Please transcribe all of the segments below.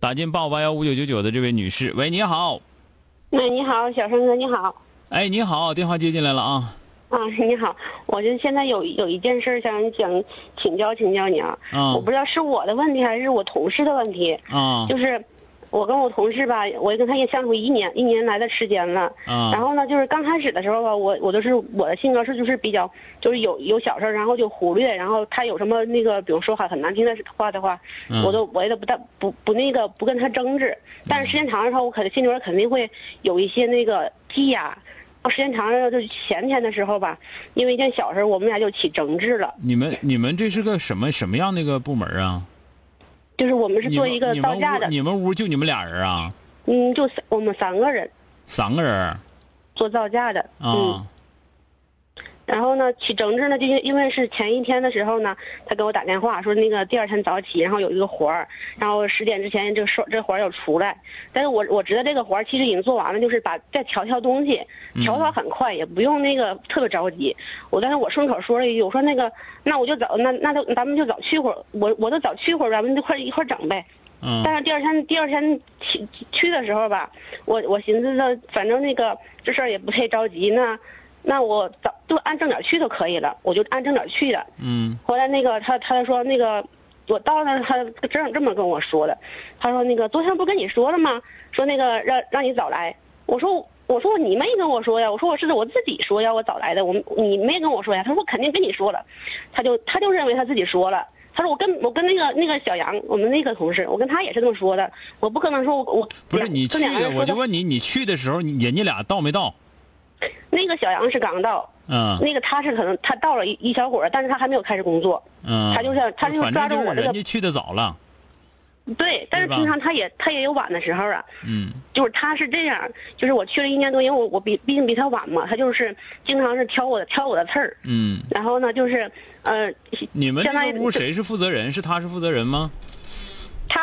打进八五八幺五九九九的这位女士，喂，你好。喂，你好，小生哥，你好。哎，你好，电话接进来了啊。啊，你好，我就现在有有一件事想想请教请教你啊。啊。我不知道是我的问题还是我同事的问题。啊。就是。我跟我同事吧，我跟他也相处一年一年来的时间了。啊。然后呢，就是刚开始的时候吧，我我都是我的性格是就是比较就是有有小事然后就忽略，然后他有什么那个比如说话很难听的话的话，我都我也都不大不不那个不跟他争执。但是时间长了之后，我可能心里边肯定会有一些那个积压。时间长了，就前天的时候吧，因为一件小事，我们俩就起争执了。你们你们这是个什么什么样的一个部门啊？就是我们是做一个造价的，你们屋就你们俩人啊？嗯，就三我们三个人。三个人。做造价的。啊。然后呢，起整治呢，就因为是前一天的时候呢，他给我打电话说那个第二天早起，然后有一个活儿，然后十点之前这说这活儿要出来。但是我我知道这个活儿其实已经做完了，就是把再调调东西，调调很快，也不用那个特别着急。我但是我顺口说了一句，我说那个那我就早那那就咱们就早去会儿，我我就早去会儿，咱们就快一块整呗。嗯。但是第二天第二天去去的时候吧，我我寻思着反正那个这事儿也不太着急呢。那我早就按正点去就可以了，我就按正点去的。嗯。后来那个他他说那个我到那他正这么跟我说的，他说那个昨天不跟你说了吗？说那个让让你早来。我说我说你没跟我说呀，我说我是我自己说要我早来的，我你没跟我说呀。他说我肯定跟你说了，他就他就认为他自己说了。他说我跟我跟那个那个小杨，我们那个同事，我跟他也是这么说的。我不可能说我我不是你去的，我就问你你去的时候，人家俩到没到？那个小杨是刚到，嗯，那个他是可能他到了一一小会儿，但是他还没有开始工作，嗯，他就是他就抓住我这个，人家去的早了，对，但是平常他也他也有晚的时候啊，嗯，就是他是这样，就是我去了一年多，因为我我比毕竟比他晚嘛，他就是经常是挑我的挑我的刺儿，嗯，然后呢就是呃，你们这个屋谁是负责人？是他是负责人吗？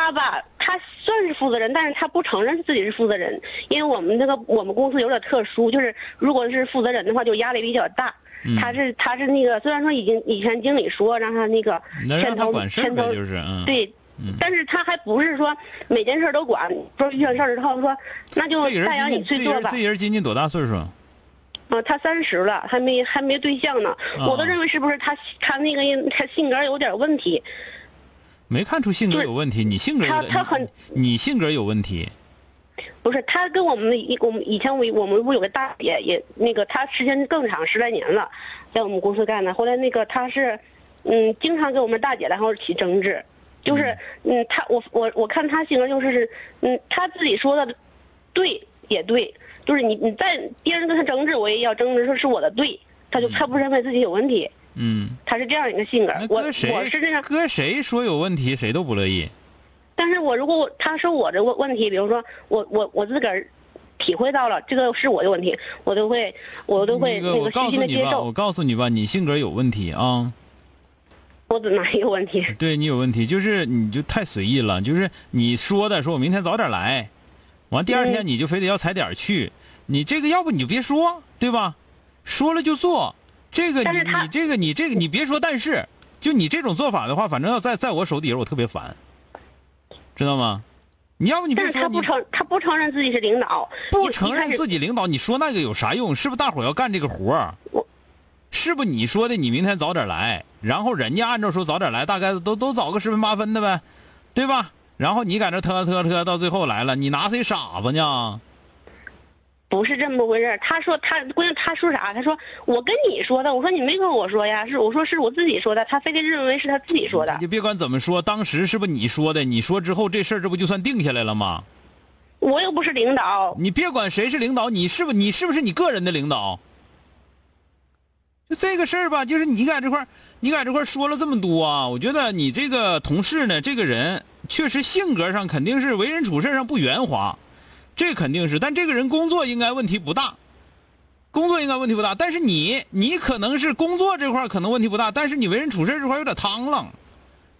他吧，他算是负责人，但是他不承认自己是负责人，因为我们那个我们公司有点特殊，就是如果是负责人的话，就压力比较大。他是他是那个，虽然说已经以前经理说让他那个牵头牵头就是嗯对，但是他还不是说每件事都管，说遇上事儿之后说那就大杨你去做吧。这人今年多大岁数？啊，他三十了，还没还没对象呢。我都认为是不是他他那个他性格有点问题。没看出性格有问题，你性格他他很你性格有问题，不是他跟我们一我们以前我我们不有个大姐也那个他时间更长十来年了，在我们公司干的。后来那个他是，嗯，经常跟我们大姐然后起争执，就是嗯。他我我我看他性格就是是嗯他自己说的，对也对，就是你你在别人跟他争执，我也要争执说是我的对，他就他不认为自己有问题。嗯，他是这样一个性格。我我是这样，搁谁说有问题，谁都不乐意。但是我如果他说我的问问题，比如说我我我自个儿体会到了这个是我的问题，我都会我都会那个虚心的接受。我告诉你吧，你性格有问题啊。我怎哪有问题？对你有问题，就是你就太随意了。就是你说的，说我明天早点来，完第二天你就非得要踩点去。你这个要不你就别说，对吧？说了就做。这个你你这个你这个你别说，但是就你这种做法的话，反正要在在我手底下，我特别烦，知道吗？你要不你别说，他不承他不承认自己是领导，不承认自己领导，你说那个有啥用？是不是大伙要干这个活儿？是不你说的？你明天早点来，然后人家按照说早点来，大概都都早个十分八分的呗，对吧？然后你在这特特特，到最后来了，你拿谁傻子呢？不是这么回事儿他说他关键他说啥？他说我跟你说的。我说你没跟我说呀，是我说是我自己说的。他非得认为是他自己说的。你别管怎么说，当时是不是你说的？你说之后这事儿这不就算定下来了吗？我又不是领导。你别管谁是领导，你是不你是不是你个人的领导？就这个事儿吧，就是你在这块儿，你在这块儿说了这么多啊，我觉得你这个同事呢，这个人确实性格上肯定是为人处事上不圆滑。这肯定是，但这个人工作应该问题不大，工作应该问题不大。但是你，你可能是工作这块可能问题不大，但是你为人处事这块有点汤了。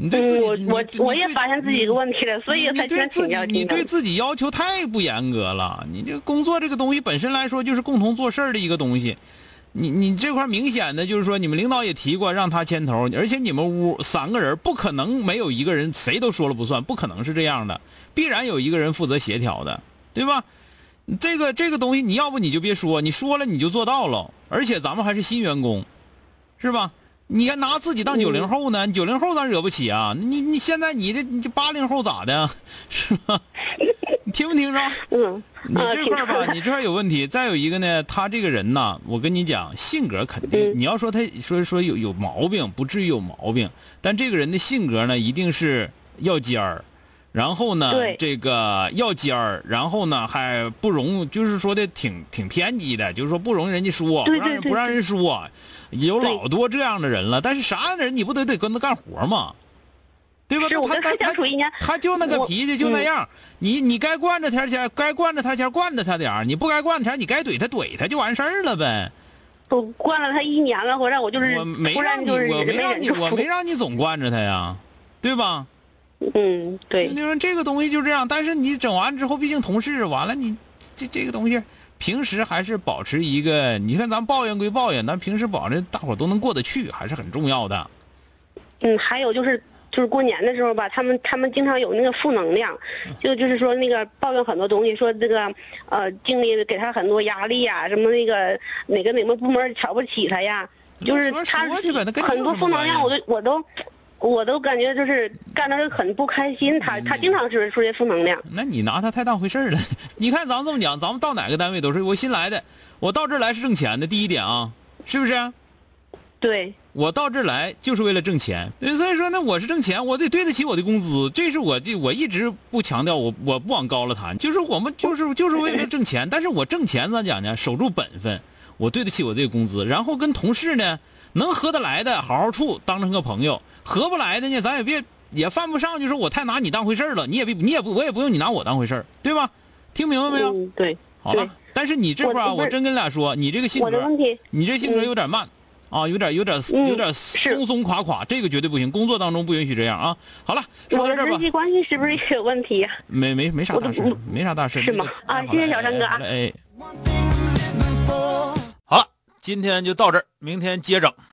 你对自己，我我我也发现自己一个问题了，所以才对自己，你对自己要求太不严格了。你这工作这个东西本身来说就是共同做事的一个东西，你你这块明显的就是说，你们领导也提过让他牵头，而且你们屋三个人不可能没有一个人谁都说了不算，不可能是这样的，必然有一个人负责协调的。对吧？这个这个东西，你要不你就别说，你说了你就做到了。而且咱们还是新员工，是吧？你还拿自己当九零后呢？九零后咱惹不起啊！你你现在你这你这八零后咋的？是吧？你听没听着？嗯。你这块吧，你这块有问题。再有一个呢，他这个人呢，我跟你讲，性格肯定，你要说他说说有有毛病，不至于有毛病。但这个人的性格呢，一定是要尖儿。然后呢，这个要尖儿，然后呢还不容，就是说的挺挺偏激的，就是说不容人家说，不让人不让人说，有老多这样的人了。但是啥样的人你不得得跟他干活吗？对吧？他他他他就那个脾气就那样，你你该惯着他前，该惯着他前惯着他点儿，你不该惯着他，你该怼他怼他就完事儿了呗。我惯了他一年了，回来我就是我没让你我没让你我没让你总惯着他呀，对吧？嗯，对。你说这个东西就这样，但是你整完之后，毕竟同事完了，你这这个东西，平时还是保持一个，你看咱抱怨归抱怨，咱平时保证大伙都能过得去，还是很重要的。嗯，还有就是就是过年的时候吧，他们他们经常有那个负能量，就就是说那个抱怨很多东西，说这个呃经理给他很多压力呀，什么那个哪个哪个部门瞧不起他呀，就是他很多负能量，我都我都。我都感觉就是干的很不开心，他他经常是出些负能量。那你拿他太当回事了。你看咱们这么讲，咱们到哪个单位都是我新来的，我到这儿来是挣钱的。第一点啊，是不是？对。我到这儿来就是为了挣钱，所以说那，我是挣钱，我得对得起我的工资。这是我的，我一直不强调，我我不往高了谈，就是我们就是就是为了挣钱。但是我挣钱咋讲呢？守住本分，我对得起我这个工资，然后跟同事呢能合得来的好好处，当成个朋友。合不来的呢，咱也别也犯不上，就是我太拿你当回事了。你也别，你也不，我也不用你拿我当回事对吧？听明白没有？对，好了。但是你这块儿，我真跟你俩说，你这个性格，你这性格有点慢啊，有点有点有点松松垮垮，这个绝对不行。工作当中不允许这样啊。好了，说到这儿吧。人际关系是不是有问题呀？没没没啥大事，没啥大事。是吗？啊，谢谢小张哥啊。哎，今天就到这儿，明天接整。